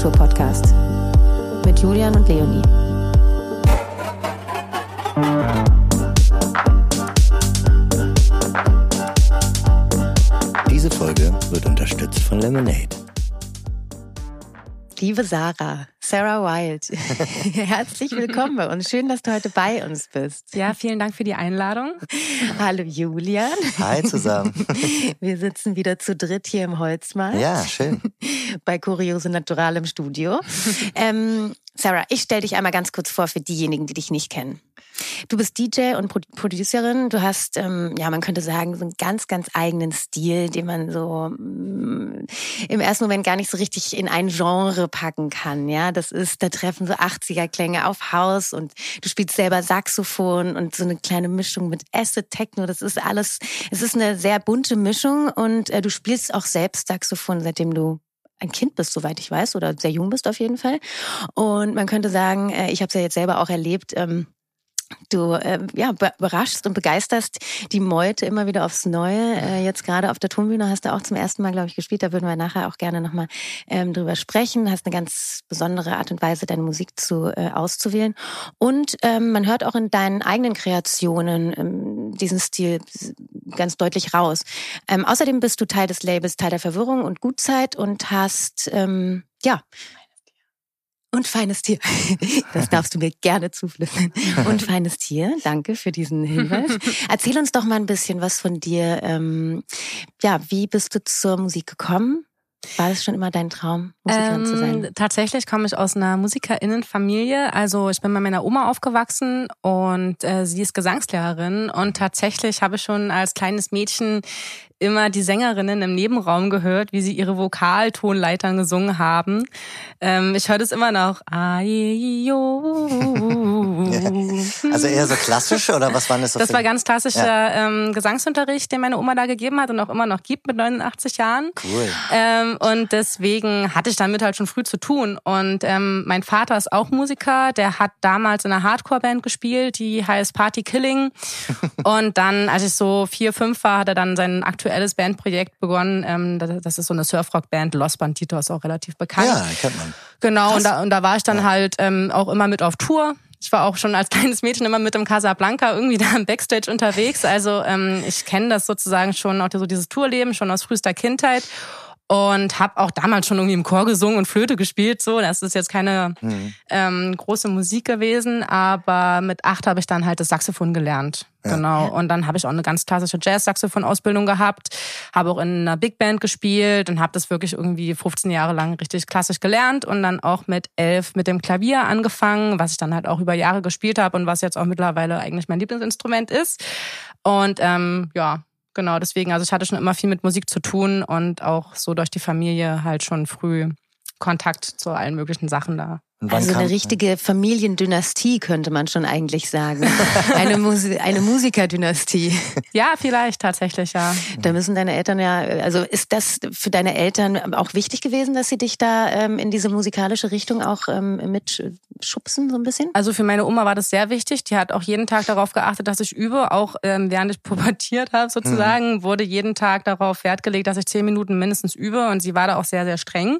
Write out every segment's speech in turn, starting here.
Feierkultur-Podcast mit Julian und Leonie. Diese Folge wird unterstützt von Lemonade. Liebe Sarah, Sarah Wild, herzlich willkommen bei uns. Schön, dass du heute bei uns bist. Ja, vielen Dank für die Einladung. Hallo Julian. Hi zusammen. Wir sitzen wieder zu dritt hier im Holzmarkt. Ja, schön. Bei Kuriose Natural im Studio. Ähm, Sarah, ich stelle dich einmal ganz kurz vor für diejenigen, die dich nicht kennen. Du bist DJ und Producerin. Du hast, ähm, ja, man könnte sagen, so einen ganz, ganz eigenen Stil, den man so mm, im ersten Moment gar nicht so richtig in ein Genre packen kann. Ja, das ist, da treffen so 80er-Klänge auf Haus und du spielst selber Saxophon und so eine kleine Mischung mit Acid Techno. Das ist alles, es ist eine sehr bunte Mischung und äh, du spielst auch selbst Saxophon, seitdem du ein Kind bist, soweit ich weiß, oder sehr jung bist auf jeden Fall. Und man könnte sagen, äh, ich habe es ja jetzt selber auch erlebt, ähm, Du äh, ja, überraschst und begeisterst die Meute immer wieder aufs Neue. Äh, jetzt gerade auf der Tonbühne hast du auch zum ersten Mal, glaube ich, gespielt. Da würden wir nachher auch gerne nochmal ähm, drüber sprechen. Hast eine ganz besondere Art und Weise, deine Musik zu äh, auszuwählen. Und ähm, man hört auch in deinen eigenen Kreationen ähm, diesen Stil ganz deutlich raus. Ähm, außerdem bist du Teil des Labels Teil der Verwirrung und Gutzeit und hast ähm, ja und feines Tier. Das darfst du mir gerne zuflüstern. Und feines Tier, danke für diesen Hinweis. Erzähl uns doch mal ein bisschen was von dir. Ähm, ja, wie bist du zur Musik gekommen? War das schon immer dein Traum, Musikerin ähm, zu sein? Tatsächlich komme ich aus einer Musikerinnenfamilie. Also ich bin bei meiner Oma aufgewachsen und äh, sie ist Gesangslehrerin. Und tatsächlich habe ich schon als kleines Mädchen immer die Sängerinnen im Nebenraum gehört, wie sie ihre Vokaltonleitern gesungen haben. Ähm, ich höre das immer noch. Also eher so klassisch oder was waren das so? Das war ganz klassischer ja. ähm, Gesangsunterricht, den meine Oma da gegeben hat und auch immer noch gibt mit 89 Jahren. Cool. Ähm, und deswegen hatte ich damit halt schon früh zu tun. Und ähm, mein Vater ist auch Musiker, der hat damals in einer Hardcore-Band gespielt, die heißt Party Killing. und dann, als ich so vier, fünf war, hat er dann aktuellen aktuelles Bandprojekt begonnen. Ähm, das ist so eine Surfrock-Band. Los Bandito ist auch relativ bekannt. Ja, kennt man. Genau, und da, und da war ich dann ja. halt ähm, auch immer mit auf Tour. Ich war auch schon als kleines Mädchen immer mit dem Casablanca irgendwie da im Backstage unterwegs. Also ähm, ich kenne das sozusagen schon, auch so dieses Tourleben schon aus frühester Kindheit und habe auch damals schon irgendwie im Chor gesungen und Flöte gespielt. So, das ist jetzt keine mhm. ähm, große Musik gewesen, aber mit acht habe ich dann halt das Saxophon gelernt. Ja. Genau. Und dann habe ich auch eine ganz klassische Jazz-Saxophon-Ausbildung gehabt, habe auch in einer Big Band gespielt und habe das wirklich irgendwie 15 Jahre lang richtig klassisch gelernt und dann auch mit elf mit dem Klavier angefangen, was ich dann halt auch über Jahre gespielt habe und was jetzt auch mittlerweile eigentlich mein Lieblingsinstrument ist. Und ähm, ja, genau, deswegen, also ich hatte schon immer viel mit Musik zu tun und auch so durch die Familie halt schon früh Kontakt zu allen möglichen Sachen da. Also eine richtige Familiendynastie könnte man schon eigentlich sagen. Eine, Musi eine Musikerdynastie. Ja, vielleicht tatsächlich, ja. Da müssen deine Eltern ja, also ist das für deine Eltern auch wichtig gewesen, dass sie dich da ähm, in diese musikalische Richtung auch ähm, mitschubsen, so ein bisschen? Also für meine Oma war das sehr wichtig. Die hat auch jeden Tag darauf geachtet, dass ich übe. Auch ähm, während ich pubertiert habe sozusagen, mhm. wurde jeden Tag darauf Wert gelegt, dass ich zehn Minuten mindestens übe. Und sie war da auch sehr, sehr streng.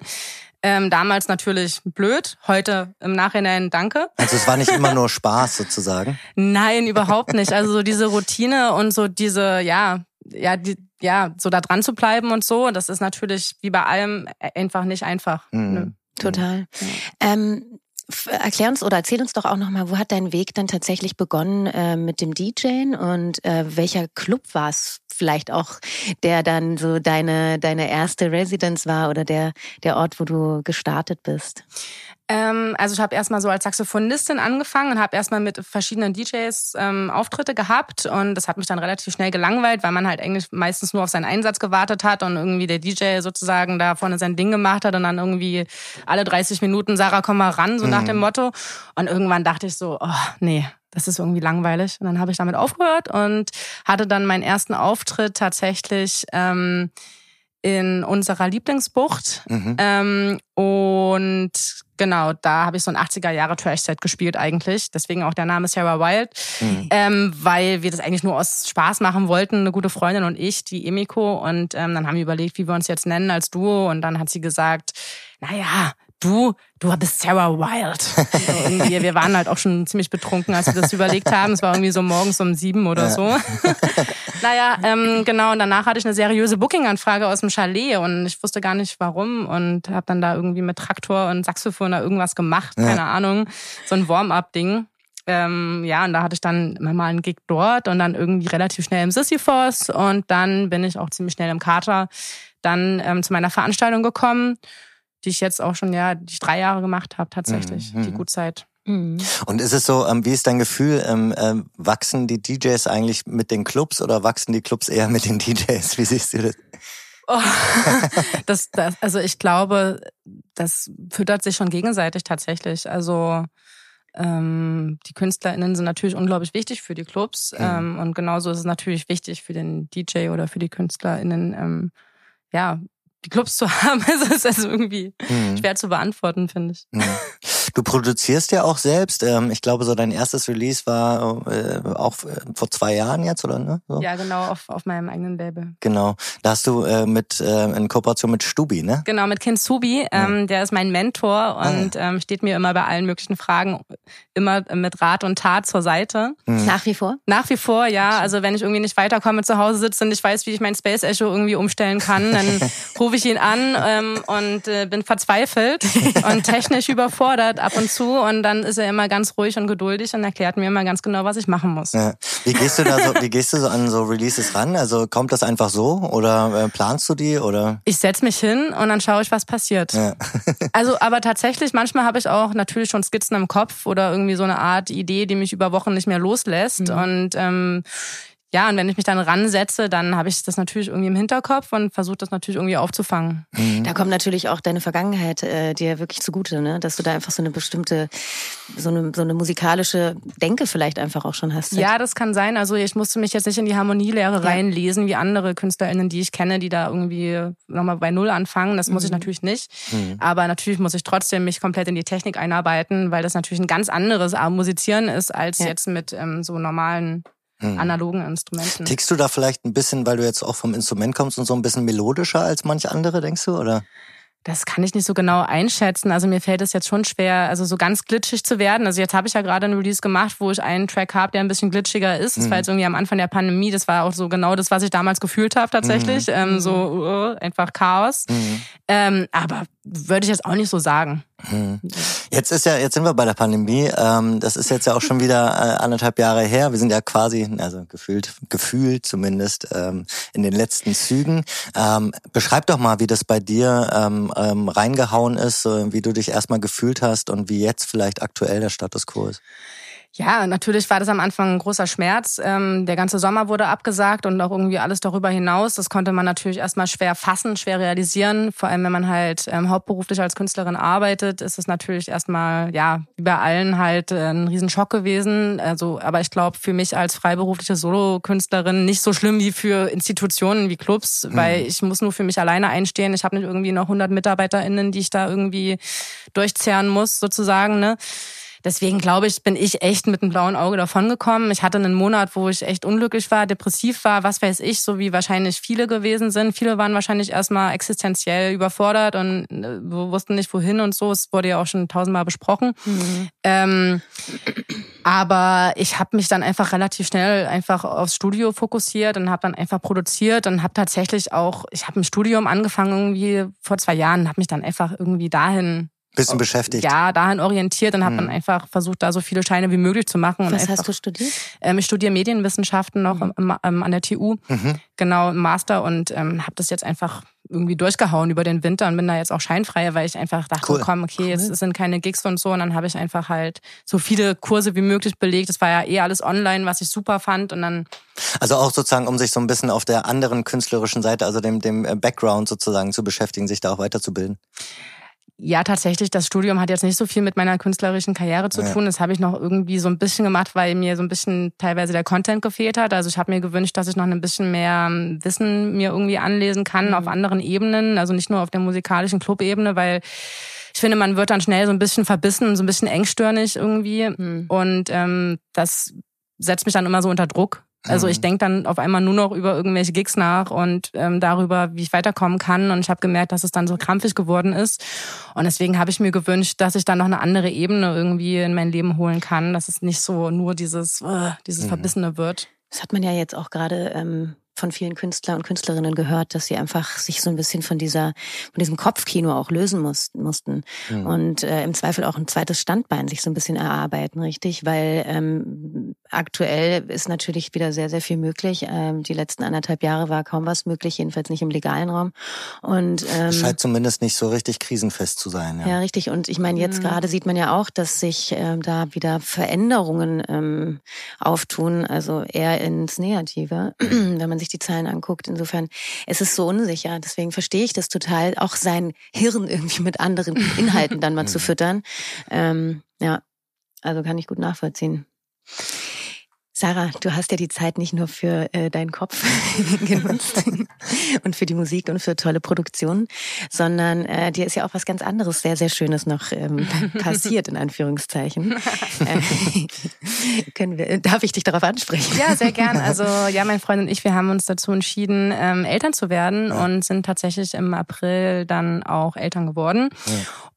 Ähm, damals natürlich blöd, heute im Nachhinein danke. Also es war nicht immer nur Spaß sozusagen? Nein, überhaupt nicht. Also so diese Routine und so diese, ja, ja, die, ja, so da dran zu bleiben und so, das ist natürlich wie bei allem einfach nicht einfach. Mhm. Ne? Total. Ja. Ähm, erklär uns oder erzähl uns doch auch nochmal, wo hat dein Weg dann tatsächlich begonnen äh, mit dem DJen und äh, welcher Club war es vielleicht auch, der dann so deine, deine erste Residence war oder der, der Ort, wo du gestartet bist? Ähm, also ich habe erstmal so als Saxophonistin angefangen und habe erstmal mit verschiedenen DJs ähm, Auftritte gehabt und das hat mich dann relativ schnell gelangweilt, weil man halt eigentlich meistens nur auf seinen Einsatz gewartet hat und irgendwie der DJ sozusagen da vorne sein Ding gemacht hat und dann irgendwie alle 30 Minuten Sarah komm mal ran, so mhm. nach dem Motto. Und irgendwann dachte ich so, oh nee, das ist irgendwie langweilig. Und dann habe ich damit aufgehört und hatte dann meinen ersten Auftritt tatsächlich ähm, in unserer Lieblingsbucht. Mhm. Ähm, und genau, da habe ich so ein 80er Jahre Trash-Set gespielt eigentlich. Deswegen auch der Name Sarah Wild. Mhm. Ähm, weil wir das eigentlich nur aus Spaß machen wollten, eine gute Freundin und ich, die Emiko. Und ähm, dann haben wir überlegt, wie wir uns jetzt nennen als Duo. Und dann hat sie gesagt, naja, du, du bist Sarah Wild. So irgendwie, wir waren halt auch schon ziemlich betrunken, als wir das überlegt haben. Es war irgendwie so morgens um sieben oder ja. so. naja, ähm, genau. Und danach hatte ich eine seriöse Booking-Anfrage aus dem Chalet und ich wusste gar nicht warum und habe dann da irgendwie mit Traktor und Saxophon da irgendwas gemacht, ja. keine Ahnung, so ein Warm-up-Ding. Ähm, ja, und da hatte ich dann mal einen Gig dort und dann irgendwie relativ schnell im Sisyphos und dann bin ich auch ziemlich schnell im Kater dann ähm, zu meiner Veranstaltung gekommen die ich jetzt auch schon, ja, die ich drei Jahre gemacht habe, tatsächlich, mhm. die Gutzeit. Mhm. Und ist es so, ähm, wie ist dein Gefühl, ähm, äh, wachsen die DJs eigentlich mit den Clubs oder wachsen die Clubs eher mit den DJs? Wie siehst du das? Oh, das, das, also ich glaube, das füttert sich schon gegenseitig tatsächlich. Also ähm, die KünstlerInnen sind natürlich unglaublich wichtig für die Clubs mhm. ähm, und genauso ist es natürlich wichtig für den DJ oder für die KünstlerInnen, ähm, ja, die Clubs zu haben. Es ist also irgendwie mhm. schwer zu beantworten, finde ich. Mhm. Du produzierst ja auch selbst. Ähm, ich glaube, so dein erstes Release war äh, auch äh, vor zwei Jahren jetzt, oder? Ne? So. Ja, genau, auf, auf meinem eigenen Label. Genau. Da hast du äh, mit in Kooperation mit Stubi, ne? Genau, mit Ken Subi. Ähm, der ist mein Mentor und ah, ja. ähm, steht mir immer bei allen möglichen Fragen immer mit Rat und Tat zur Seite. Mhm. Nach wie vor? Nach wie vor, ja. Also wenn ich irgendwie nicht weiterkomme, zu Hause sitze und ich weiß, wie ich mein Space Echo irgendwie umstellen kann, dann rufe ich ihn an ähm, und äh, bin verzweifelt und technisch überfordert ab und zu und dann ist er immer ganz ruhig und geduldig und erklärt mir immer ganz genau, was ich machen muss. Ja. Wie gehst du da so, wie gehst du so an so Releases ran? Also kommt das einfach so oder äh, planst du die oder? Ich setz mich hin und dann schaue ich, was passiert. Ja. also, aber tatsächlich, manchmal habe ich auch natürlich schon Skizzen im Kopf oder irgendwie so eine Art Idee, die mich über Wochen nicht mehr loslässt mhm. und ähm, ja, und wenn ich mich dann ransetze, dann habe ich das natürlich irgendwie im Hinterkopf und versuche das natürlich irgendwie aufzufangen. Mhm. Da kommt natürlich auch deine Vergangenheit äh, dir wirklich zugute, ne? dass du da einfach so eine bestimmte, so eine, so eine musikalische Denke vielleicht einfach auch schon hast. Ja, das kann sein. Also ich musste mich jetzt nicht in die Harmonielehre ja. reinlesen, wie andere KünstlerInnen, die ich kenne, die da irgendwie nochmal bei Null anfangen. Das muss ich mhm. natürlich nicht. Mhm. Aber natürlich muss ich trotzdem mich komplett in die Technik einarbeiten, weil das natürlich ein ganz anderes Musizieren ist, als ja. jetzt mit ähm, so normalen hm. analogen Instrumenten. Tickst du da vielleicht ein bisschen, weil du jetzt auch vom Instrument kommst und so ein bisschen melodischer als manche andere, denkst du, oder? Das kann ich nicht so genau einschätzen. Also mir fällt es jetzt schon schwer, also so ganz glitschig zu werden. Also jetzt habe ich ja gerade einen Release gemacht, wo ich einen Track habe, der ein bisschen glitschiger ist. Das mhm. war jetzt irgendwie am Anfang der Pandemie. Das war auch so genau das, was ich damals gefühlt habe tatsächlich. Mhm. Ähm, so uh, einfach Chaos. Mhm. Ähm, aber würde ich jetzt auch nicht so sagen. Mhm. Jetzt ist ja, jetzt sind wir bei der Pandemie. Ähm, das ist jetzt ja auch schon wieder äh, anderthalb Jahre her. Wir sind ja quasi, also gefühlt, gefühlt zumindest ähm, in den letzten Zügen. Ähm, beschreib doch mal, wie das bei dir reingehauen ist, wie du dich erstmal gefühlt hast und wie jetzt vielleicht aktuell der Status quo ist. Ja, natürlich war das am Anfang ein großer Schmerz. Ähm, der ganze Sommer wurde abgesagt und auch irgendwie alles darüber hinaus. Das konnte man natürlich erstmal schwer fassen, schwer realisieren. Vor allem, wenn man halt ähm, hauptberuflich als Künstlerin arbeitet, ist es natürlich erstmal, ja, wie bei allen halt äh, ein Riesenschock gewesen. Also, aber ich glaube, für mich als freiberufliche Solokünstlerin nicht so schlimm wie für Institutionen wie Clubs, mhm. weil ich muss nur für mich alleine einstehen. Ich habe nicht irgendwie noch 100 MitarbeiterInnen, die ich da irgendwie durchzehren muss, sozusagen, ne? Deswegen glaube ich, bin ich echt mit einem blauen Auge davongekommen. Ich hatte einen Monat, wo ich echt unglücklich war, depressiv war, was weiß ich, so wie wahrscheinlich viele gewesen sind. Viele waren wahrscheinlich erstmal existenziell überfordert und äh, wussten nicht wohin und so. Es wurde ja auch schon tausendmal besprochen. Mhm. Ähm, aber ich habe mich dann einfach relativ schnell einfach aufs Studio fokussiert und habe dann einfach produziert und habe tatsächlich auch, ich habe ein Studium angefangen irgendwie vor zwei Jahren, habe mich dann einfach irgendwie dahin Bisschen beschäftigt. Ja, dahin orientiert und habe dann hm. einfach versucht, da so viele Scheine wie möglich zu machen. Was einfach, hast du studiert? Ähm, ich studiere Medienwissenschaften noch mhm. im, im, an der TU, mhm. genau im Master und ähm, habe das jetzt einfach irgendwie durchgehauen über den Winter und bin da jetzt auch scheinfrei, weil ich einfach dachte, cool. komm, okay, cool. jetzt sind keine Gigs und so und dann habe ich einfach halt so viele Kurse wie möglich belegt. Das war ja eh alles online, was ich super fand und dann also auch sozusagen, um sich so ein bisschen auf der anderen künstlerischen Seite, also dem, dem Background sozusagen zu beschäftigen, sich da auch weiterzubilden. Ja, tatsächlich, das Studium hat jetzt nicht so viel mit meiner künstlerischen Karriere zu tun. Das habe ich noch irgendwie so ein bisschen gemacht, weil mir so ein bisschen teilweise der Content gefehlt hat. Also ich habe mir gewünscht, dass ich noch ein bisschen mehr ähm, Wissen mir irgendwie anlesen kann mhm. auf anderen Ebenen, also nicht nur auf der musikalischen Clubebene, weil ich finde, man wird dann schnell so ein bisschen verbissen und so ein bisschen engstirnig irgendwie. Mhm. Und ähm, das setzt mich dann immer so unter Druck. Also ich mhm. denke dann auf einmal nur noch über irgendwelche Gigs nach und ähm, darüber, wie ich weiterkommen kann. Und ich habe gemerkt, dass es dann so krampfig geworden ist. Und deswegen habe ich mir gewünscht, dass ich dann noch eine andere Ebene irgendwie in mein Leben holen kann, dass es nicht so nur dieses, uh, dieses mhm. Verbissene wird. Das hat man ja jetzt auch gerade ähm, von vielen Künstler und Künstlerinnen gehört, dass sie einfach sich so ein bisschen von dieser, von diesem Kopfkino auch lösen mussten, mussten. Mhm. und äh, im Zweifel auch ein zweites Standbein sich so ein bisschen erarbeiten, richtig? Weil ähm, aktuell ist natürlich wieder sehr, sehr viel möglich. Ähm, die letzten anderthalb Jahre war kaum was möglich, jedenfalls nicht im legalen Raum. Und ähm, scheint zumindest nicht so richtig krisenfest zu sein. Ja, ja richtig. Und ich meine, jetzt mhm. gerade sieht man ja auch, dass sich ähm, da wieder Veränderungen ähm, auftun, also eher ins Negative, wenn man sich die Zahlen anguckt. Insofern, es ist so unsicher. Deswegen verstehe ich das total, auch sein Hirn irgendwie mit anderen Inhalten dann mal zu füttern. Ähm, ja, also kann ich gut nachvollziehen. Sarah, du hast ja die Zeit nicht nur für äh, deinen Kopf genutzt und für die Musik und für tolle Produktionen, sondern äh, dir ist ja auch was ganz anderes, sehr, sehr Schönes noch ähm, passiert, in Anführungszeichen. Äh, können wir, darf ich dich darauf ansprechen? Ja, sehr gern. Also ja, mein Freund und ich, wir haben uns dazu entschieden, ähm, Eltern zu werden und sind tatsächlich im April dann auch Eltern geworden. Ja.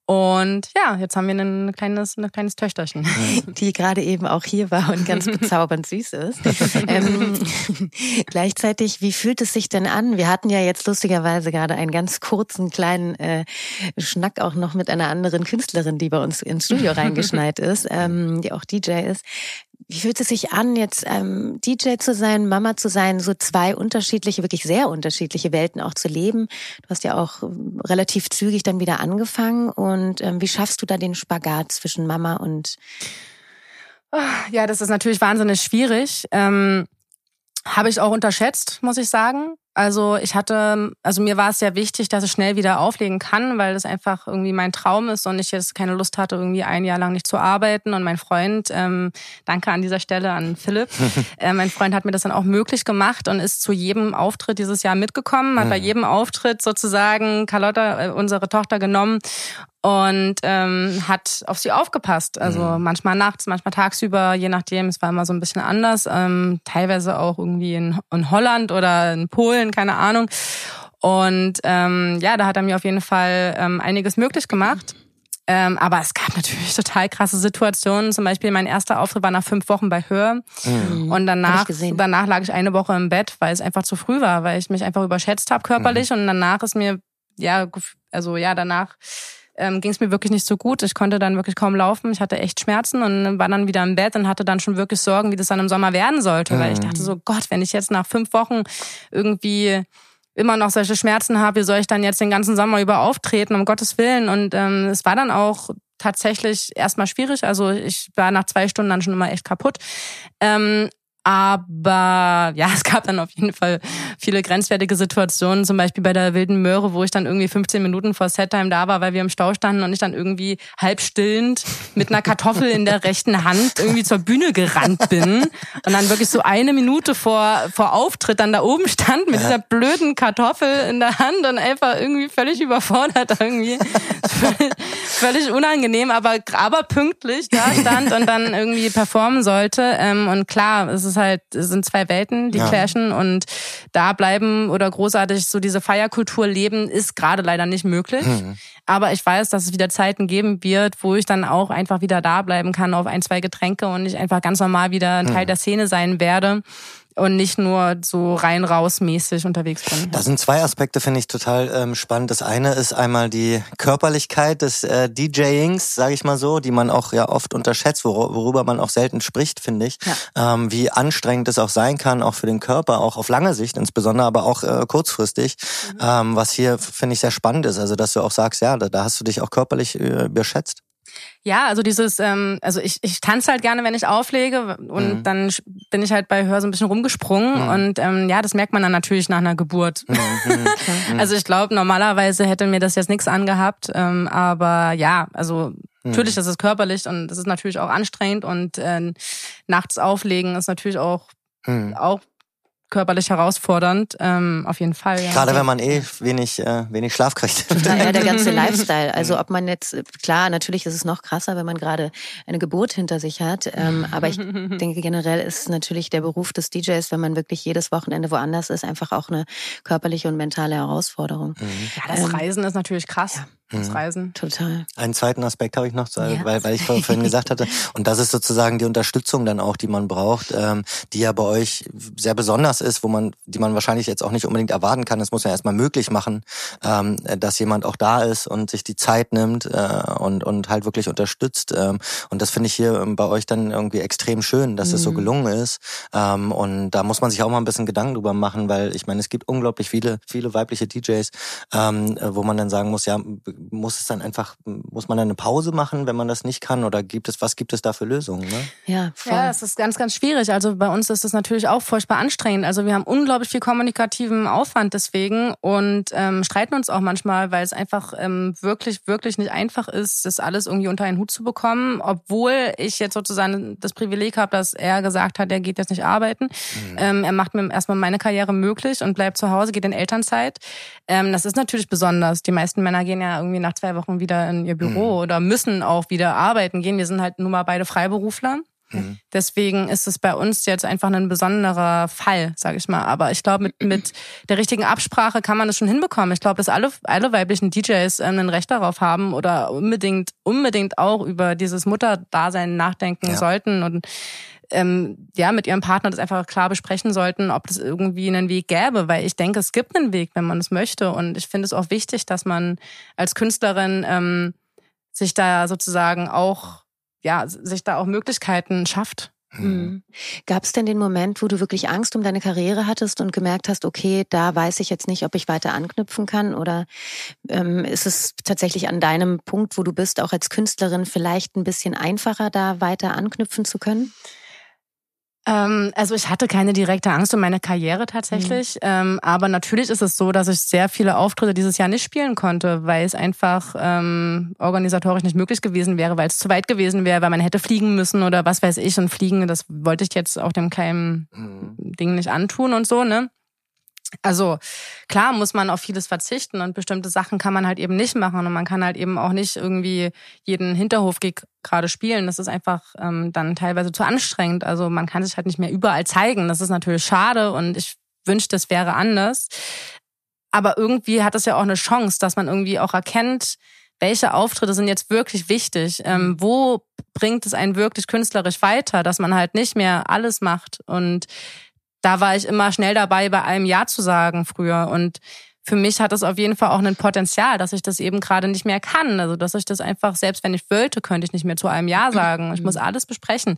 Und ja, jetzt haben wir ein kleines, ein kleines Töchterchen. Die gerade eben auch hier war und ganz bezaubernd süß ist. ähm, gleichzeitig, wie fühlt es sich denn an? Wir hatten ja jetzt lustigerweise gerade einen ganz kurzen kleinen äh, Schnack auch noch mit einer anderen Künstlerin, die bei uns ins Studio reingeschneit ist, ähm, die auch DJ ist. Wie fühlt es sich an, jetzt ähm, DJ zu sein, Mama zu sein, so zwei unterschiedliche, wirklich sehr unterschiedliche Welten auch zu leben? Du hast ja auch ähm, relativ zügig dann wieder angefangen. Und ähm, wie schaffst du da den Spagat zwischen Mama und ja, das ist natürlich wahnsinnig schwierig. Ähm, Habe ich auch unterschätzt, muss ich sagen. Also ich hatte, also mir war es sehr wichtig, dass ich schnell wieder auflegen kann, weil das einfach irgendwie mein Traum ist und ich jetzt keine Lust hatte, irgendwie ein Jahr lang nicht zu arbeiten. Und mein Freund, ähm, danke an dieser Stelle an Philipp, äh, mein Freund hat mir das dann auch möglich gemacht und ist zu jedem Auftritt dieses Jahr mitgekommen, hat bei mhm. jedem Auftritt sozusagen Carlotta, äh, unsere Tochter, genommen und ähm, hat auf sie aufgepasst. Also mhm. manchmal nachts, manchmal tagsüber, je nachdem. Es war immer so ein bisschen anders. Ähm, teilweise auch irgendwie in, in Holland oder in Polen, keine Ahnung. Und ähm, ja, da hat er mir auf jeden Fall ähm, einiges möglich gemacht. Ähm, aber es gab natürlich total krasse Situationen. Zum Beispiel mein erster Auftritt war nach fünf Wochen bei Hör. Mhm. Und danach, danach lag ich eine Woche im Bett, weil es einfach zu früh war, weil ich mich einfach überschätzt habe körperlich. Mhm. Und danach ist mir, ja, also ja, danach ähm, ging es mir wirklich nicht so gut. Ich konnte dann wirklich kaum laufen. Ich hatte echt Schmerzen und war dann wieder im Bett und hatte dann schon wirklich Sorgen, wie das dann im Sommer werden sollte. Mhm. Weil ich mhm. dachte so, Gott, wenn ich jetzt nach fünf Wochen irgendwie immer noch solche Schmerzen habe, wie soll ich dann jetzt den ganzen Sommer über auftreten, um Gottes Willen. Und ähm, es war dann auch tatsächlich erstmal schwierig. Also ich war nach zwei Stunden dann schon immer echt kaputt. Ähm, aber ja, es gab dann auf jeden Fall viele grenzwertige Situationen, zum Beispiel bei der wilden Möhre, wo ich dann irgendwie 15 Minuten vor Settime da war, weil wir im Stau standen und ich dann irgendwie halb stillend mit einer Kartoffel in der rechten Hand irgendwie zur Bühne gerannt bin und dann wirklich so eine Minute vor, vor Auftritt dann da oben stand mit dieser blöden Kartoffel in der Hand und einfach irgendwie völlig überfordert irgendwie. Völlig, völlig unangenehm, aber, aber pünktlich da stand und dann irgendwie performen sollte. Ähm, und klar, es ist ist halt, es sind zwei Welten, die ja. clashen und da bleiben oder großartig so diese Feierkultur leben, ist gerade leider nicht möglich. Mhm. Aber ich weiß, dass es wieder Zeiten geben wird, wo ich dann auch einfach wieder da bleiben kann auf ein, zwei Getränke und ich einfach ganz normal wieder ein Teil mhm. der Szene sein werde und nicht nur so rein raus mäßig unterwegs bin. Da sind zwei Aspekte, finde ich total ähm, spannend. Das eine ist einmal die Körperlichkeit des äh, DJings, sage ich mal so, die man auch ja oft unterschätzt, wor worüber man auch selten spricht, finde ich. Ja. Ähm, wie anstrengend es auch sein kann, auch für den Körper, auch auf lange Sicht insbesondere, aber auch äh, kurzfristig. Mhm. Ähm, was hier, finde ich, sehr spannend ist. Also, dass du auch sagst, ja, da, da hast du dich auch körperlich äh, überschätzt. Ja, also dieses, ähm, also ich, ich tanze halt gerne, wenn ich auflege und mhm. dann bin ich halt bei Hör so ein bisschen rumgesprungen mhm. und ähm, ja, das merkt man dann natürlich nach einer Geburt. Mhm. mhm. also ich glaube, normalerweise hätte mir das jetzt nichts angehabt, ähm, aber ja, also mhm. Natürlich ist es körperlich und es ist natürlich auch anstrengend und äh, nachts auflegen ist natürlich auch, mhm. auch körperlich herausfordernd, ähm, auf jeden Fall. Ja. Gerade wenn man eh wenig, äh, wenig Schlaf kriegt. Ja, der ganze Lifestyle. Also ob man jetzt, klar, natürlich ist es noch krasser, wenn man gerade eine Geburt hinter sich hat. Ähm, aber ich denke generell ist natürlich der Beruf des DJs, wenn man wirklich jedes Wochenende woanders ist, einfach auch eine körperliche und mentale Herausforderung. Mhm. Ja, das ähm, Reisen ist natürlich krass. Ja das mhm. Reisen. Total. Einen zweiten Aspekt habe ich noch, ja. weil, weil ich vorhin gesagt hatte, und das ist sozusagen die Unterstützung dann auch, die man braucht, ähm, die ja bei euch sehr besonders ist, wo man, die man wahrscheinlich jetzt auch nicht unbedingt erwarten kann. Das muss man erstmal möglich machen, ähm, dass jemand auch da ist und sich die Zeit nimmt äh, und, und halt wirklich unterstützt. Ähm, und das finde ich hier ähm, bei euch dann irgendwie extrem schön, dass mhm. es so mhm. gelungen ist. Ähm, und da muss man sich auch mal ein bisschen Gedanken drüber machen, weil ich meine, es gibt unglaublich viele, viele weibliche DJs, ähm, wo man dann sagen muss, ja, muss es dann einfach, muss man dann eine Pause machen, wenn man das nicht kann? Oder gibt es, was gibt es da für Lösungen? Ne? Ja, voll. ja, es ist ganz, ganz schwierig. Also bei uns ist es natürlich auch furchtbar anstrengend. Also wir haben unglaublich viel kommunikativen Aufwand deswegen und ähm, streiten uns auch manchmal, weil es einfach ähm, wirklich, wirklich nicht einfach ist, das alles irgendwie unter einen Hut zu bekommen, obwohl ich jetzt sozusagen das Privileg habe, dass er gesagt hat, er geht jetzt nicht arbeiten. Mhm. Ähm, er macht mir erstmal meine Karriere möglich und bleibt zu Hause, geht in Elternzeit. Ähm, das ist natürlich besonders. Die meisten Männer gehen ja irgendwie nach zwei Wochen wieder in ihr Büro mhm. oder müssen auch wieder arbeiten gehen. Wir sind halt nun mal beide Freiberufler. Mhm. Deswegen ist es bei uns jetzt einfach ein besonderer Fall, sage ich mal. Aber ich glaube, mit, mit der richtigen Absprache kann man das schon hinbekommen. Ich glaube, dass alle, alle weiblichen DJs ähm, ein Recht darauf haben oder unbedingt, unbedingt auch über dieses Mutterdasein nachdenken ja. sollten und ähm, ja mit ihrem Partner das einfach klar besprechen sollten, ob das irgendwie einen Weg gäbe, weil ich denke, es gibt einen Weg, wenn man es möchte. Und ich finde es auch wichtig, dass man als Künstlerin ähm, sich da sozusagen auch, ja, sich da auch Möglichkeiten schafft. Mhm. Gab es denn den Moment, wo du wirklich Angst um deine Karriere hattest und gemerkt hast, okay, da weiß ich jetzt nicht, ob ich weiter anknüpfen kann? Oder ähm, ist es tatsächlich an deinem Punkt, wo du bist, auch als Künstlerin vielleicht ein bisschen einfacher, da weiter anknüpfen zu können? Ähm, also ich hatte keine direkte Angst um meine Karriere tatsächlich. Mhm. Ähm, aber natürlich ist es so, dass ich sehr viele Auftritte dieses Jahr nicht spielen konnte, weil es einfach ähm, organisatorisch nicht möglich gewesen wäre, weil es zu weit gewesen wäre, weil man hätte fliegen müssen oder was weiß ich. Und fliegen, das wollte ich jetzt auch dem kleinen mhm. Ding nicht antun und so, ne? Also klar muss man auf vieles verzichten und bestimmte Sachen kann man halt eben nicht machen und man kann halt eben auch nicht irgendwie jeden Hinterhofgig gerade spielen. Das ist einfach ähm, dann teilweise zu anstrengend. Also man kann sich halt nicht mehr überall zeigen. Das ist natürlich schade und ich wünschte, es wäre anders. Aber irgendwie hat es ja auch eine Chance, dass man irgendwie auch erkennt, welche Auftritte sind jetzt wirklich wichtig? Ähm, wo bringt es einen wirklich künstlerisch weiter, dass man halt nicht mehr alles macht und da war ich immer schnell dabei, bei allem Ja zu sagen früher. Und für mich hat das auf jeden Fall auch ein Potenzial, dass ich das eben gerade nicht mehr kann. Also, dass ich das einfach, selbst wenn ich wollte, könnte ich nicht mehr zu einem Ja sagen. Ich muss alles besprechen.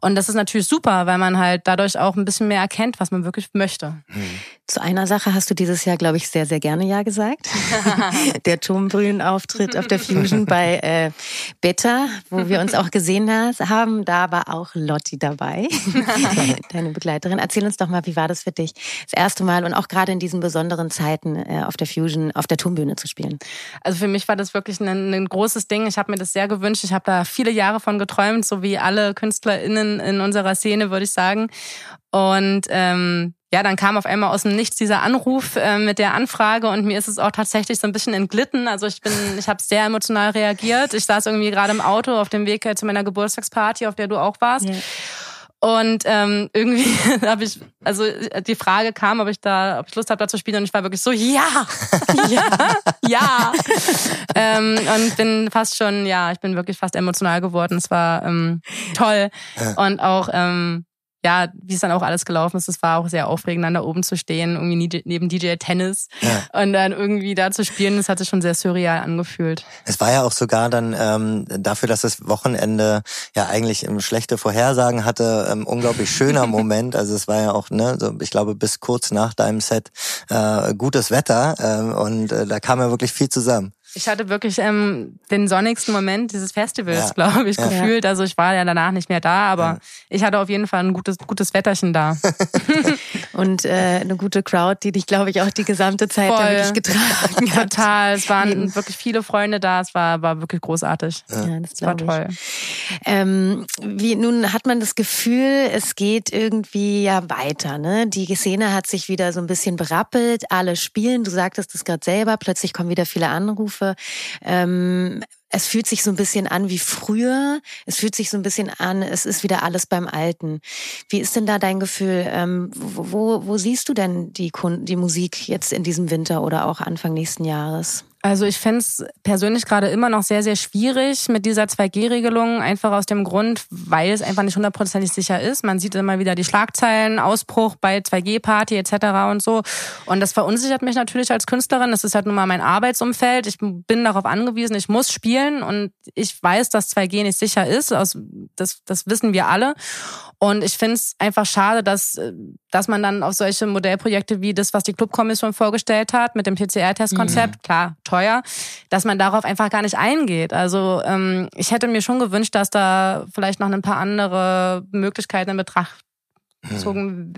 Und das ist natürlich super, weil man halt dadurch auch ein bisschen mehr erkennt, was man wirklich möchte. Mhm. Zu einer Sache hast du dieses Jahr, glaube ich, sehr, sehr gerne Ja gesagt. der Turmbrühen-Auftritt auf der Fusion bei äh, Beta, wo wir uns auch gesehen haben. Da war auch Lotti dabei, deine Begleiterin. Erzähl uns doch mal, wie war das für dich, das erste Mal und auch gerade in diesen besonderen Zeiten äh, auf der Fusion, auf der Turmbühne zu spielen? Also für mich war das wirklich ein, ein großes Ding. Ich habe mir das sehr gewünscht. Ich habe da viele Jahre von geträumt, so wie alle KünstlerInnen in unserer Szene, würde ich sagen. Und ähm, ja, dann kam auf einmal aus dem Nichts dieser Anruf äh, mit der Anfrage und mir ist es auch tatsächlich so ein bisschen entglitten. Also ich bin, ich habe sehr emotional reagiert. Ich saß irgendwie gerade im Auto auf dem Weg zu meiner Geburtstagsparty, auf der du auch warst. Yeah. Und ähm, irgendwie habe ich, also die Frage kam, ob ich da, ob ich Lust habe, da zu spielen, und ich war wirklich so, ja, ja, ja. ähm, und bin fast schon, ja, ich bin wirklich fast emotional geworden. Es war ähm, toll. Und auch ähm, ja, wie es dann auch alles gelaufen ist, es war auch sehr aufregend, dann da oben zu stehen, irgendwie neben DJ Tennis ja. und dann irgendwie da zu spielen, das hat sich schon sehr surreal angefühlt. Es war ja auch sogar dann ähm, dafür, dass das Wochenende ja eigentlich ähm, schlechte Vorhersagen hatte, ähm, unglaublich schöner Moment. Also es war ja auch, ne, so, ich glaube, bis kurz nach deinem Set äh, gutes Wetter ähm, und äh, da kam ja wirklich viel zusammen. Ich hatte wirklich ähm, den sonnigsten Moment dieses Festivals, ja. glaube ich, ja. gefühlt. Also ich war ja danach nicht mehr da, aber ja. ich hatte auf jeden Fall ein gutes, gutes Wetterchen da. Und äh, eine gute Crowd, die dich, glaube ich, auch die gesamte Zeit Voll. da wirklich getragen hat. Total. Es waren wirklich viele Freunde da. Es war, war wirklich großartig. Ja, das war toll. Ähm, wie, nun hat man das Gefühl, es geht irgendwie ja weiter. Ne? Die Szene hat sich wieder so ein bisschen berappelt. Alle spielen. Du sagtest es gerade selber. Plötzlich kommen wieder viele Anrufe Hilfe. Ähm, es fühlt sich so ein bisschen an wie früher. Es fühlt sich so ein bisschen an, es ist wieder alles beim Alten. Wie ist denn da dein Gefühl? Ähm, wo, wo siehst du denn die, die Musik jetzt in diesem Winter oder auch Anfang nächsten Jahres? Also ich fände es persönlich gerade immer noch sehr, sehr schwierig mit dieser 2G-Regelung, einfach aus dem Grund, weil es einfach nicht hundertprozentig sicher ist. Man sieht immer wieder die Schlagzeilen, Ausbruch bei 2G-Party etc. und so. Und das verunsichert mich natürlich als Künstlerin. Das ist halt nun mal mein Arbeitsumfeld. Ich bin darauf angewiesen, ich muss spielen und ich weiß, dass 2G nicht sicher ist. Das, das wissen wir alle. Und ich finde es einfach schade, dass, dass man dann auf solche Modellprojekte wie das, was die Clubkommission vorgestellt hat, mit dem PCR-Testkonzept, mhm. klar, teuer, dass man darauf einfach gar nicht eingeht. Also ähm, ich hätte mir schon gewünscht, dass da vielleicht noch ein paar andere Möglichkeiten in Betracht gezogen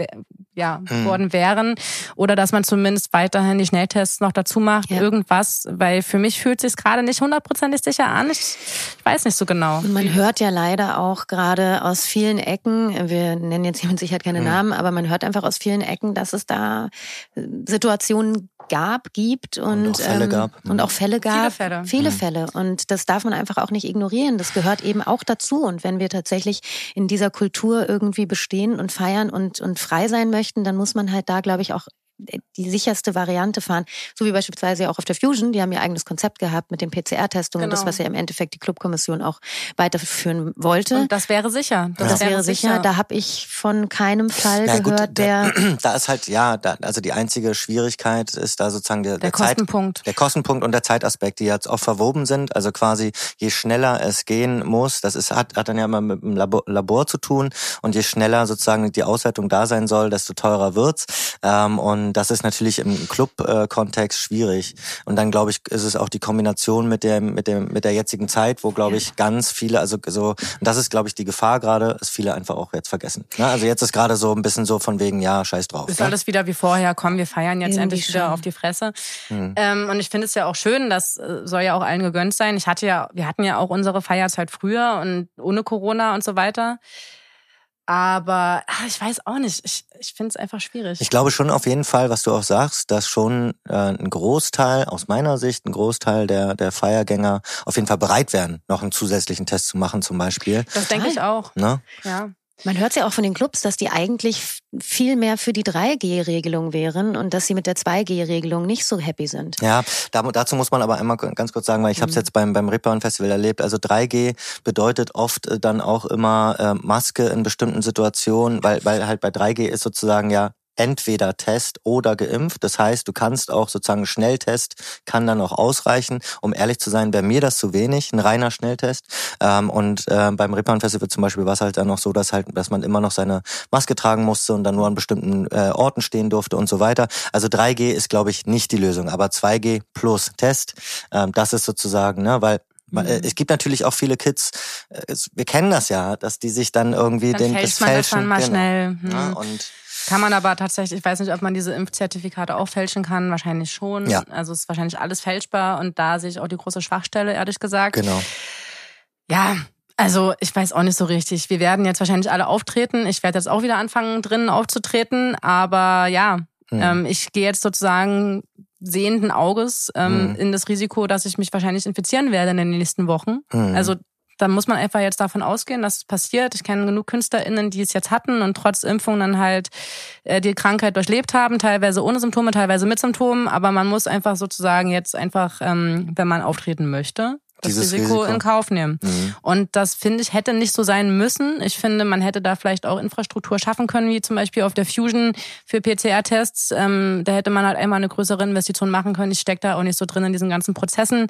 ja, hm. worden wären. Oder dass man zumindest weiterhin die Schnelltests noch dazu macht, ja. irgendwas, weil für mich fühlt es sich gerade nicht hundertprozentig sicher an. Ich, ich, weiß nicht so genau. Und man hört ja leider auch gerade aus vielen Ecken, wir nennen jetzt hier mit Sicherheit keine hm. Namen, aber man hört einfach aus vielen Ecken, dass es da Situationen gab, gibt und, und auch Fälle ähm, gab. Und auch Fälle gab. Viele Fälle. Viele mhm. Fälle. Und das darf man einfach auch nicht ignorieren. Das gehört eben auch dazu. Und wenn wir tatsächlich in dieser Kultur irgendwie bestehen und feiern und, und frei sein möchten, dann muss man halt da, glaube ich, auch die sicherste Variante fahren. So wie beispielsweise auch auf der Fusion, die haben ihr eigenes Konzept gehabt mit den PCR-Testungen, genau. das, was ja im Endeffekt die Clubkommission auch weiterführen wollte. Und das wäre sicher. Das, das wäre sicher. sicher. Da habe ich von keinem Fall ja, gehört, gut, der. Da ist halt, ja, da, also die einzige Schwierigkeit ist da sozusagen der, der, der Kostenpunkt. Zeit, der Kostenpunkt und der Zeitaspekt, die jetzt auch verwoben sind. Also quasi, je schneller es gehen muss, das ist, hat, hat dann ja immer mit dem Labor, Labor zu tun und je schneller sozusagen die Auswertung da sein soll, desto teurer wird's. Ähm, und das ist natürlich im Club-Kontext schwierig. Und dann glaube ich, ist es auch die Kombination mit dem, mit dem, mit der jetzigen Zeit, wo glaube ich ganz viele, also so, und das ist glaube ich die Gefahr gerade, dass viele einfach auch jetzt vergessen. Ne? Also jetzt ist gerade so ein bisschen so von wegen, ja, scheiß drauf. Ist ne? alles wieder wie vorher, komm, wir feiern jetzt Irgendwie endlich wieder auf die Fresse. Hm. Ähm, und ich finde es ja auch schön, das äh, soll ja auch allen gegönnt sein. Ich hatte ja, wir hatten ja auch unsere Feierzeit früher und ohne Corona und so weiter. Aber ach, ich weiß auch nicht. Ich, ich finde es einfach schwierig. Ich glaube schon auf jeden Fall, was du auch sagst, dass schon äh, ein Großteil, aus meiner Sicht, ein Großteil der, der Feiergänger auf jeden Fall bereit wären, noch einen zusätzlichen Test zu machen zum Beispiel. Das denke ich auch. Ne? Ja. Man hört ja auch von den Clubs, dass die eigentlich viel mehr für die 3G-Regelung wären und dass sie mit der 2G-Regelung nicht so happy sind. Ja, dazu muss man aber einmal ganz kurz sagen, weil ich mhm. habe es jetzt beim, beim Ripperun Festival erlebt. Also 3G bedeutet oft äh, dann auch immer äh, Maske in bestimmten Situationen, weil, weil halt bei 3G ist sozusagen ja entweder Test oder geimpft. Das heißt, du kannst auch sozusagen Schnelltest kann dann auch ausreichen. Um ehrlich zu sein, wäre mir das zu wenig, ein reiner Schnelltest. Ähm, und äh, beim Rippern Festival zum Beispiel war es halt dann noch so, dass halt, dass man immer noch seine Maske tragen musste und dann nur an bestimmten äh, Orten stehen durfte und so weiter. Also 3G ist, glaube ich, nicht die Lösung, aber 2G plus Test, ähm, das ist sozusagen, ne, weil äh, mhm. Es gibt natürlich auch viele Kids, äh, wir kennen das ja, dass die sich dann irgendwie dann den das fälschen. Das dann mal genau. schnell. Ja, und kann man aber tatsächlich, ich weiß nicht, ob man diese Impfzertifikate auch fälschen kann, wahrscheinlich schon. Ja. Also es ist wahrscheinlich alles fälschbar und da sehe ich auch die große Schwachstelle, ehrlich gesagt. Genau. Ja, also ich weiß auch nicht so richtig. Wir werden jetzt wahrscheinlich alle auftreten. Ich werde jetzt auch wieder anfangen, drinnen aufzutreten. Aber ja, mhm. ähm, ich gehe jetzt sozusagen sehenden Auges ähm, mhm. in das Risiko, dass ich mich wahrscheinlich infizieren werde in den nächsten Wochen. Mhm. Also da muss man einfach jetzt davon ausgehen, dass es passiert. Ich kenne genug KünstlerInnen, die es jetzt hatten und trotz Impfung dann halt äh, die Krankheit durchlebt haben, teilweise ohne Symptome, teilweise mit Symptomen. Aber man muss einfach sozusagen jetzt einfach, ähm, wenn man auftreten möchte, das Risiko, Risiko, in Kauf nehmen. Mhm. Und das finde ich hätte nicht so sein müssen. Ich finde, man hätte da vielleicht auch Infrastruktur schaffen können, wie zum Beispiel auf der Fusion für PCR-Tests. Ähm, da hätte man halt einmal eine größere Investition machen können. Ich stecke da auch nicht so drin in diesen ganzen Prozessen.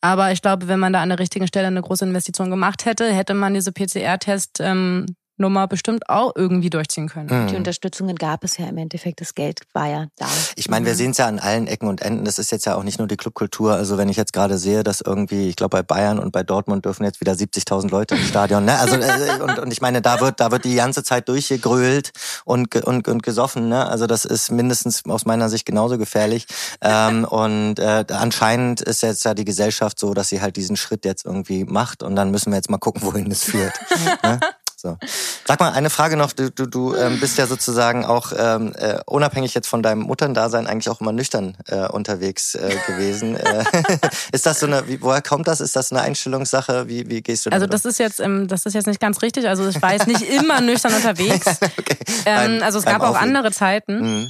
Aber ich glaube, wenn man da an der richtigen Stelle eine große Investition gemacht hätte, hätte man diese PCR-Test ähm, Nummer bestimmt auch irgendwie durchziehen können. Mhm. Die Unterstützungen gab es ja im Endeffekt, das Geld war ja da. Ich meine, wir mhm. sehen es ja an allen Ecken und Enden. Das ist jetzt ja auch nicht nur die Clubkultur. Also wenn ich jetzt gerade sehe, dass irgendwie, ich glaube bei Bayern und bei Dortmund dürfen jetzt wieder 70.000 Leute im Stadion. Ne? Also äh, und, und ich meine, da wird da wird die ganze Zeit durchgegrölt und und, und gesoffen. Ne? Also das ist mindestens aus meiner Sicht genauso gefährlich. Ähm, und äh, anscheinend ist jetzt ja die Gesellschaft so, dass sie halt diesen Schritt jetzt irgendwie macht. Und dann müssen wir jetzt mal gucken, wohin es führt. ne? So. Sag mal, eine Frage noch. Du, du, du ähm, bist ja sozusagen auch ähm, äh, unabhängig jetzt von deinem Mutterndasein eigentlich auch immer nüchtern äh, unterwegs äh, gewesen. Äh, ist das so eine, wie, woher kommt das? Ist das eine Einstellungssache? Wie, wie gehst du Also das ist jetzt, ähm, das ist jetzt nicht ganz richtig. Also ich war jetzt nicht immer nüchtern unterwegs. okay. ähm, also es gab auch andere Zeiten. Mhm.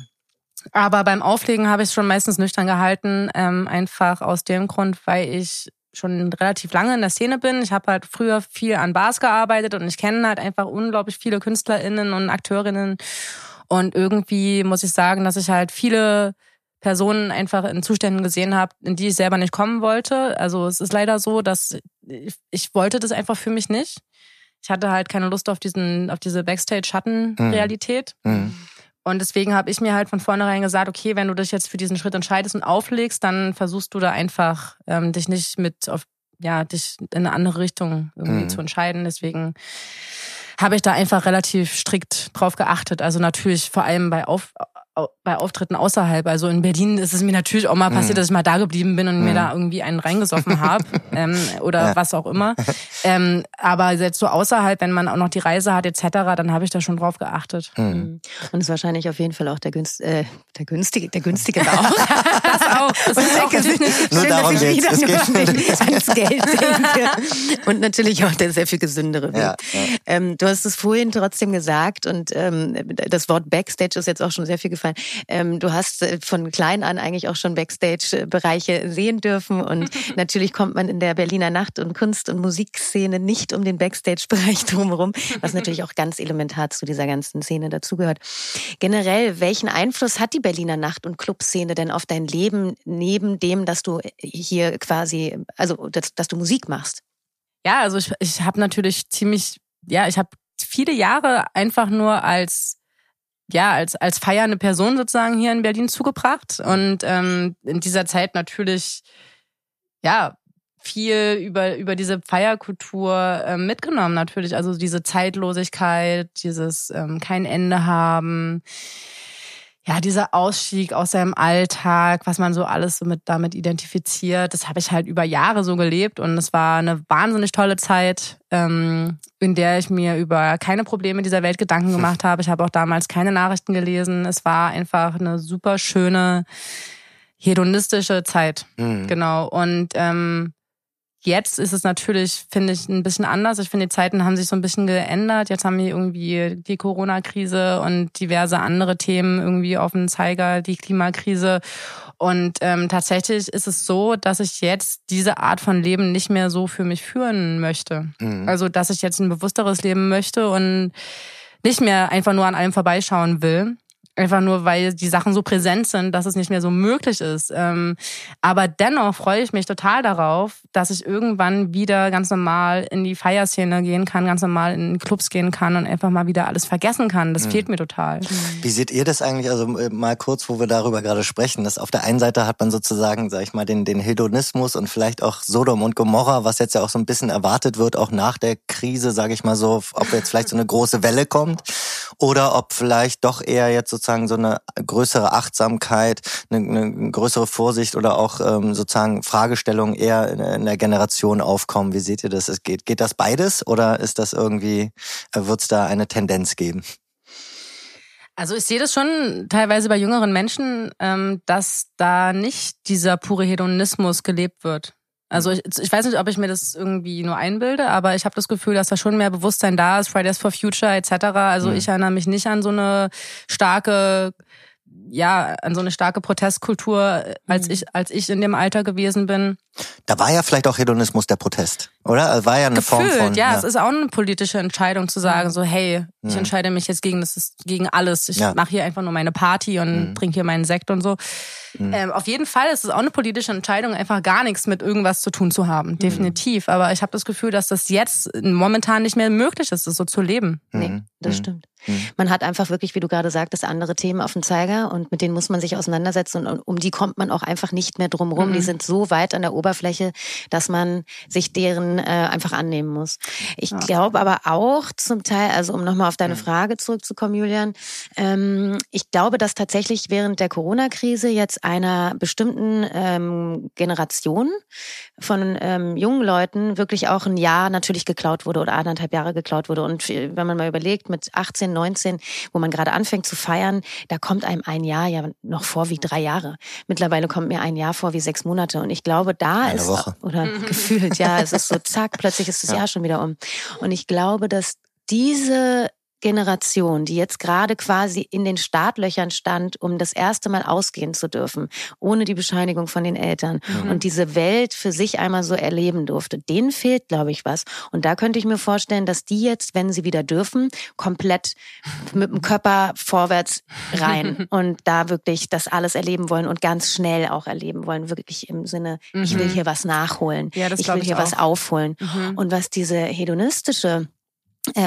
Aber beim Auflegen habe ich es schon meistens nüchtern gehalten, ähm, einfach aus dem Grund, weil ich schon relativ lange in der Szene bin. Ich habe halt früher viel an Bars gearbeitet und ich kenne halt einfach unglaublich viele KünstlerInnen und Akteurinnen. Und irgendwie muss ich sagen, dass ich halt viele Personen einfach in Zuständen gesehen habe, in die ich selber nicht kommen wollte. Also es ist leider so, dass ich, ich wollte das einfach für mich nicht. Ich hatte halt keine Lust auf diesen, auf diese Backstage-Schattenrealität. Mhm. Und deswegen habe ich mir halt von vornherein gesagt, okay, wenn du dich jetzt für diesen Schritt entscheidest und auflegst, dann versuchst du da einfach ähm, dich nicht mit auf ja dich in eine andere Richtung irgendwie mhm. zu entscheiden. Deswegen habe ich da einfach relativ strikt drauf geachtet. Also natürlich vor allem bei auf, bei Auftritten außerhalb. Also in Berlin ist es mir natürlich auch mal passiert, mhm. dass ich mal da geblieben bin und mhm. mir da irgendwie einen reingesoffen habe ähm, oder ja. was auch immer. Ähm, aber jetzt so außerhalb, wenn man auch noch die Reise hat etc., dann habe ich da schon drauf geachtet. Mhm. mhm. Und ist wahrscheinlich auf jeden Fall auch der, günst, äh, der günstige, der günstige auch. das auch. Das ist auch Nur darum ans Geld denke. Und natürlich auch der sehr viel gesündere Weg. Ja, ja. Ähm, du hast es vorhin trotzdem gesagt und ähm, das Wort Backstage ist jetzt auch schon sehr viel gefallen Fall. Ähm, du hast äh, von klein an eigentlich auch schon Backstage-Bereiche sehen dürfen und natürlich kommt man in der Berliner Nacht- und Kunst- und Musikszene nicht um den Backstage-Bereich drumherum, was natürlich auch ganz elementar zu dieser ganzen Szene dazugehört. Generell, welchen Einfluss hat die Berliner Nacht- und Clubszene denn auf dein Leben neben dem, dass du hier quasi, also dass, dass du Musik machst? Ja, also ich, ich habe natürlich ziemlich, ja, ich habe viele Jahre einfach nur als ja, als, als feiernde Person sozusagen hier in Berlin zugebracht und ähm, in dieser Zeit natürlich, ja, viel über, über diese Feierkultur ähm, mitgenommen natürlich. Also diese Zeitlosigkeit, dieses ähm, kein Ende haben, ja, dieser Ausstieg aus seinem Alltag, was man so alles so mit damit identifiziert, das habe ich halt über Jahre so gelebt und es war eine wahnsinnig tolle Zeit, ähm, in der ich mir über keine Probleme dieser Welt Gedanken gemacht habe. Ich habe auch damals keine Nachrichten gelesen. Es war einfach eine super schöne hedonistische Zeit, mhm. genau. Und ähm, Jetzt ist es natürlich, finde ich, ein bisschen anders. Ich finde, die Zeiten haben sich so ein bisschen geändert. Jetzt haben wir irgendwie die Corona-Krise und diverse andere Themen irgendwie auf dem Zeiger, die Klimakrise. Und ähm, tatsächlich ist es so, dass ich jetzt diese Art von Leben nicht mehr so für mich führen möchte. Mhm. Also, dass ich jetzt ein bewussteres Leben möchte und nicht mehr einfach nur an allem vorbeischauen will. Einfach nur, weil die Sachen so präsent sind, dass es nicht mehr so möglich ist. Ähm, aber dennoch freue ich mich total darauf, dass ich irgendwann wieder ganz normal in die Feierszene gehen kann, ganz normal in Clubs gehen kann und einfach mal wieder alles vergessen kann. Das mhm. fehlt mir total. Wie seht ihr das eigentlich? Also äh, mal kurz, wo wir darüber gerade sprechen. Dass auf der einen Seite hat man sozusagen, sag ich mal, den, den Hedonismus und vielleicht auch Sodom und Gomorra, was jetzt ja auch so ein bisschen erwartet wird, auch nach der Krise, sage ich mal so, ob jetzt vielleicht so eine große Welle kommt oder ob vielleicht doch eher jetzt sozusagen sozusagen so eine größere Achtsamkeit, eine, eine größere Vorsicht oder auch ähm, sozusagen Fragestellungen eher in, in, der Generation aufkommen. Wie seht ihr das? Es geht, geht das beides oder ist das irgendwie, äh, wird es da eine Tendenz geben? Also ich sehe das schon teilweise bei jüngeren Menschen, ähm, dass da nicht dieser pure Hedonismus gelebt wird. Also ich, ich weiß nicht, ob ich mir das irgendwie nur einbilde, aber ich habe das Gefühl, dass da schon mehr Bewusstsein da ist, Fridays for Future etc. Also mhm. ich erinnere mich nicht an so eine starke ja an so eine starke Protestkultur, äh, als mhm. ich als ich in dem Alter gewesen bin. Da war ja vielleicht auch Hedonismus der Protest, oder? Also war ja eine Gefühlt, Form von. Ja, ja, es ist auch eine politische Entscheidung zu sagen, so hey, ich mhm. entscheide mich jetzt gegen das ist gegen alles. Ich ja. mache hier einfach nur meine Party und mhm. trinke hier meinen Sekt und so. Mhm. Ähm, auf jeden Fall ist es auch eine politische Entscheidung, einfach gar nichts mit irgendwas zu tun zu haben. Mhm. Definitiv. Aber ich habe das Gefühl, dass das jetzt momentan nicht mehr möglich ist, das so zu leben. Nee, mhm. das mhm. stimmt. Man hat einfach wirklich, wie du gerade sagtest, andere Themen auf dem Zeiger und mit denen muss man sich auseinandersetzen und um die kommt man auch einfach nicht mehr drum rum. Die sind so weit an der Oberfläche, dass man sich deren äh, einfach annehmen muss. Ich ja. glaube aber auch zum Teil, also um nochmal auf deine Frage zurückzukommen, Julian, ähm, ich glaube, dass tatsächlich während der Corona-Krise jetzt einer bestimmten ähm, Generation von ähm, jungen Leuten wirklich auch ein Jahr natürlich geklaut wurde oder anderthalb Jahre geklaut wurde. Und wenn man mal überlegt, mit 18, 19, wo man gerade anfängt zu feiern, da kommt einem ein Jahr ja noch vor wie drei Jahre. Mittlerweile kommt mir ein Jahr vor wie sechs Monate. Und ich glaube, da Eine ist, Woche. oder gefühlt, ja, es ist so zack, plötzlich ist das ja. Jahr schon wieder um. Und ich glaube, dass diese Generation, die jetzt gerade quasi in den Startlöchern stand, um das erste Mal ausgehen zu dürfen, ohne die Bescheinigung von den Eltern mhm. und diese Welt für sich einmal so erleben durfte, denen fehlt, glaube ich, was. Und da könnte ich mir vorstellen, dass die jetzt, wenn sie wieder dürfen, komplett mit dem Körper vorwärts rein und da wirklich das alles erleben wollen und ganz schnell auch erleben wollen, wirklich im Sinne, mhm. ich will mhm. hier was nachholen, ja, ich will hier ich was aufholen. Mhm. Und was diese hedonistische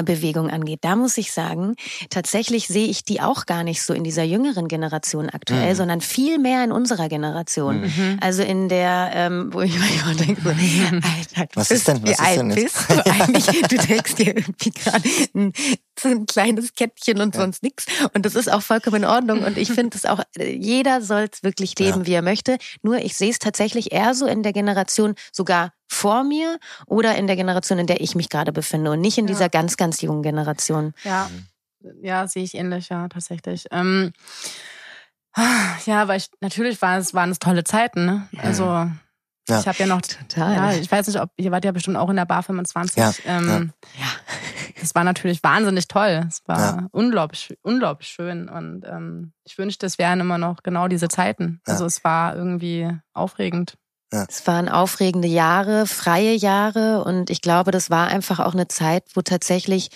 Bewegung angeht, da muss ich sagen, tatsächlich sehe ich die auch gar nicht so in dieser jüngeren Generation aktuell, mhm. sondern viel mehr in unserer Generation. Mhm. Also in der, ähm, wo ich manchmal denke, so, Alter, du Was bist, ist denn, was wie ist alt denn bist du eigentlich? Du denkst dir irgendwie gerade ein, so ein kleines Kettchen und ja. sonst nichts. Und das ist auch vollkommen in Ordnung. Und ich finde es auch, jeder soll es wirklich leben, ja. wie er möchte. Nur ich sehe es tatsächlich eher so in der Generation sogar vor mir oder in der Generation, in der ich mich gerade befinde und nicht in ja. dieser ganz, ganz jungen Generation. Ja, ja, sehe ich ähnlich, ja, tatsächlich. Ähm, ja, weil ich, natürlich waren es, waren es tolle Zeiten, ne? Also, ja. ich habe ja noch, total. Ja, ich weiß nicht, ob, ihr wart ja bestimmt auch in der Bar 25. Ja. Ähm, ja. Das war natürlich wahnsinnig toll. Es war ja. unglaublich, unglaublich schön. Und ähm, ich wünschte, es wären immer noch genau diese Zeiten. Also es war irgendwie aufregend. Ja. Es waren aufregende Jahre, freie Jahre und ich glaube, das war einfach auch eine Zeit, wo tatsächlich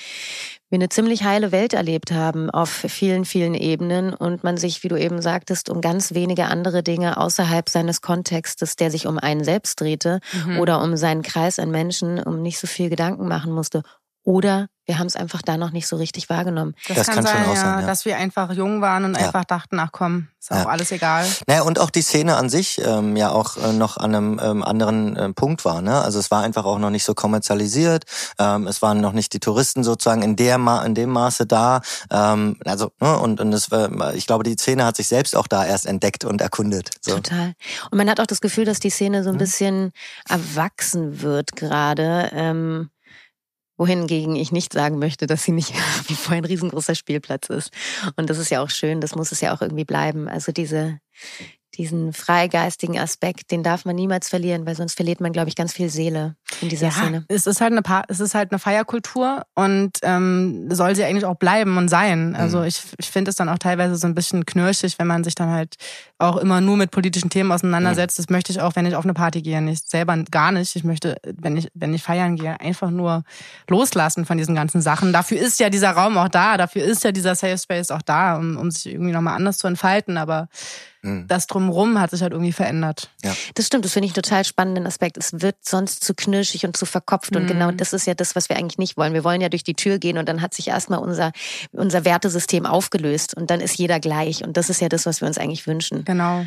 wir eine ziemlich heile Welt erlebt haben auf vielen, vielen Ebenen und man sich, wie du eben sagtest, um ganz wenige andere Dinge außerhalb seines Kontextes, der sich um einen selbst drehte mhm. oder um seinen Kreis an Menschen, um nicht so viel Gedanken machen musste. Oder wir haben es einfach da noch nicht so richtig wahrgenommen. Das, das kann, kann, sein, schon auch sein, ja, dass wir einfach jung waren und ja. einfach dachten, ach komm, ist auch ja. alles egal. Naja, und auch die Szene an sich ähm, ja auch äh, noch an einem ähm, anderen äh, Punkt war. Ne? Also es war einfach auch noch nicht so kommerzialisiert. Ähm, es waren noch nicht die Touristen sozusagen in der Ma in dem Maße da. Ähm, also ne? und und es war, ich glaube, die Szene hat sich selbst auch da erst entdeckt und erkundet. So. Total. Und man hat auch das Gefühl, dass die Szene so ein bisschen erwachsen wird gerade. Ähm wohingegen ich nicht sagen möchte, dass sie nicht wie vor ein riesengroßer Spielplatz ist. Und das ist ja auch schön, das muss es ja auch irgendwie bleiben. Also diese, diesen freigeistigen Aspekt, den darf man niemals verlieren, weil sonst verliert man, glaube ich, ganz viel Seele in dieser ja, Szene. Es ist halt eine pa es ist halt eine Feierkultur und ähm, soll sie eigentlich auch bleiben und sein. Mhm. Also ich, ich finde es dann auch teilweise so ein bisschen knirschig, wenn man sich dann halt auch immer nur mit politischen Themen auseinandersetzt. Mhm. Das möchte ich auch, wenn ich auf eine Party gehe. Nicht selber gar nicht. Ich möchte, wenn ich, wenn ich feiern gehe, einfach nur loslassen von diesen ganzen Sachen. Dafür ist ja dieser Raum auch da, dafür ist ja dieser Safe Space auch da, um, um sich irgendwie nochmal anders zu entfalten. Aber mhm. das drumherum hat sich halt irgendwie verändert. Ja. Das stimmt, das finde ich einen total spannenden Aspekt. Es wird sonst zu knirschig und zu verkopft. Mhm. Und genau das ist ja das, was wir eigentlich nicht wollen. Wir wollen ja durch die Tür gehen und dann hat sich erstmal unser, unser Wertesystem aufgelöst und dann ist jeder gleich. Und das ist ja das, was wir uns eigentlich wünschen. Genau.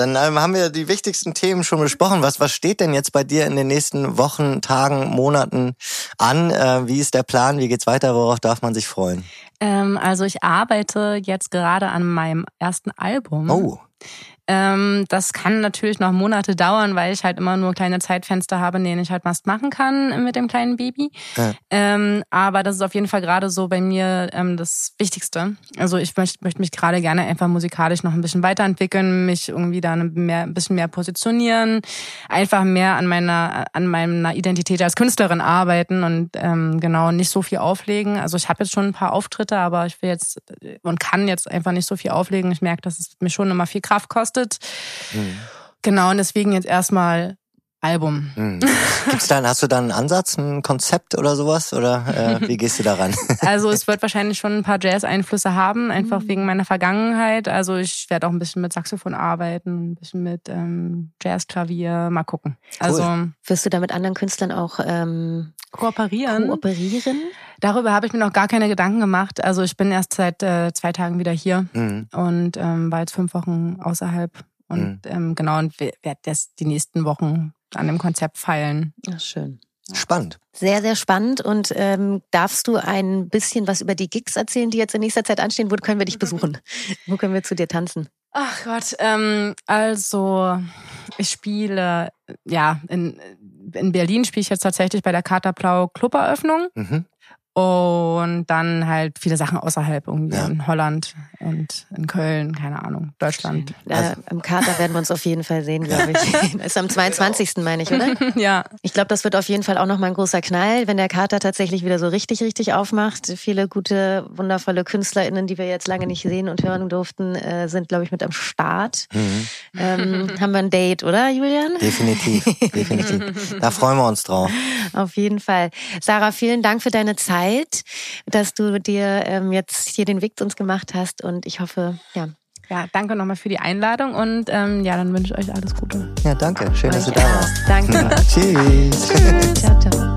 Dann ähm, haben wir die wichtigsten Themen schon besprochen. Was, was steht denn jetzt bei dir in den nächsten Wochen, Tagen, Monaten an? Äh, wie ist der Plan? Wie geht's weiter? Worauf darf man sich freuen? Ähm, also ich arbeite jetzt gerade an meinem ersten Album. Oh. Ähm, das kann natürlich noch Monate dauern, weil ich halt immer nur kleine Zeitfenster habe, in denen ich halt was machen kann mit dem kleinen Baby. Ja. Ähm, aber das ist auf jeden Fall gerade so bei mir ähm, das Wichtigste. Also ich möchte möcht mich gerade gerne einfach musikalisch noch ein bisschen weiterentwickeln, mich irgendwie da mehr, ein bisschen mehr positionieren, einfach mehr an meiner an meiner Identität als Künstlerin arbeiten und ähm, genau nicht so viel auflegen. Also ich habe jetzt schon ein paar Auftritte, aber ich will jetzt und kann jetzt einfach nicht so viel auflegen. Ich merke, dass es mir schon immer viel Kraft kostet getestet. Mhm. Genau, und deswegen jetzt erstmal Album. Mhm. Gibt's dann, hast du da einen Ansatz, ein Konzept oder sowas? Oder äh, wie gehst du daran? also es wird wahrscheinlich schon ein paar Jazz-Einflüsse haben, einfach mhm. wegen meiner Vergangenheit. Also ich werde auch ein bisschen mit Saxophon arbeiten, ein bisschen mit ähm, Jazzklavier, mal gucken. Cool. Also wirst du da mit anderen Künstlern auch ähm, kooperieren? Kooperieren? Darüber habe ich mir noch gar keine Gedanken gemacht. Also ich bin erst seit äh, zwei Tagen wieder hier mhm. und ähm, war jetzt fünf Wochen außerhalb und mhm. ähm, genau und werde das die nächsten Wochen an dem Konzept feilen. Ach, schön. Spannend. Sehr, sehr spannend. Und ähm, darfst du ein bisschen was über die Gigs erzählen, die jetzt in nächster Zeit anstehen? Wo können wir dich besuchen? Wo können wir zu dir tanzen? Ach Gott, ähm, also ich spiele, ja, in, in Berlin spiele ich jetzt tatsächlich bei der Katerblau Cluberöffnung. Mhm. Und dann halt viele Sachen außerhalb, irgendwie ja. in Holland und in Köln, keine Ahnung, Deutschland. Also, Im Kater werden wir uns auf jeden Fall sehen, glaube ich. ist am 22. meine ich, oder? ja. Ich glaube, das wird auf jeden Fall auch nochmal ein großer Knall, wenn der Kater tatsächlich wieder so richtig, richtig aufmacht. Viele gute, wundervolle KünstlerInnen, die wir jetzt lange nicht sehen und hören durften, äh, sind, glaube ich, mit am Start. Mhm. Ähm, haben wir ein Date, oder, Julian? Definitiv, definitiv. Da freuen wir uns drauf. Auf jeden Fall. Sarah, vielen Dank für deine Zeit. Zeit, dass du dir ähm, jetzt hier den Weg zu uns gemacht hast. Und ich hoffe, ja. Ja, danke nochmal für die Einladung und ähm, ja, dann wünsche ich euch alles Gute. Ja, danke. Schön, dass du da warst. Danke. Tschüss. Tschüss. Ciao, ciao.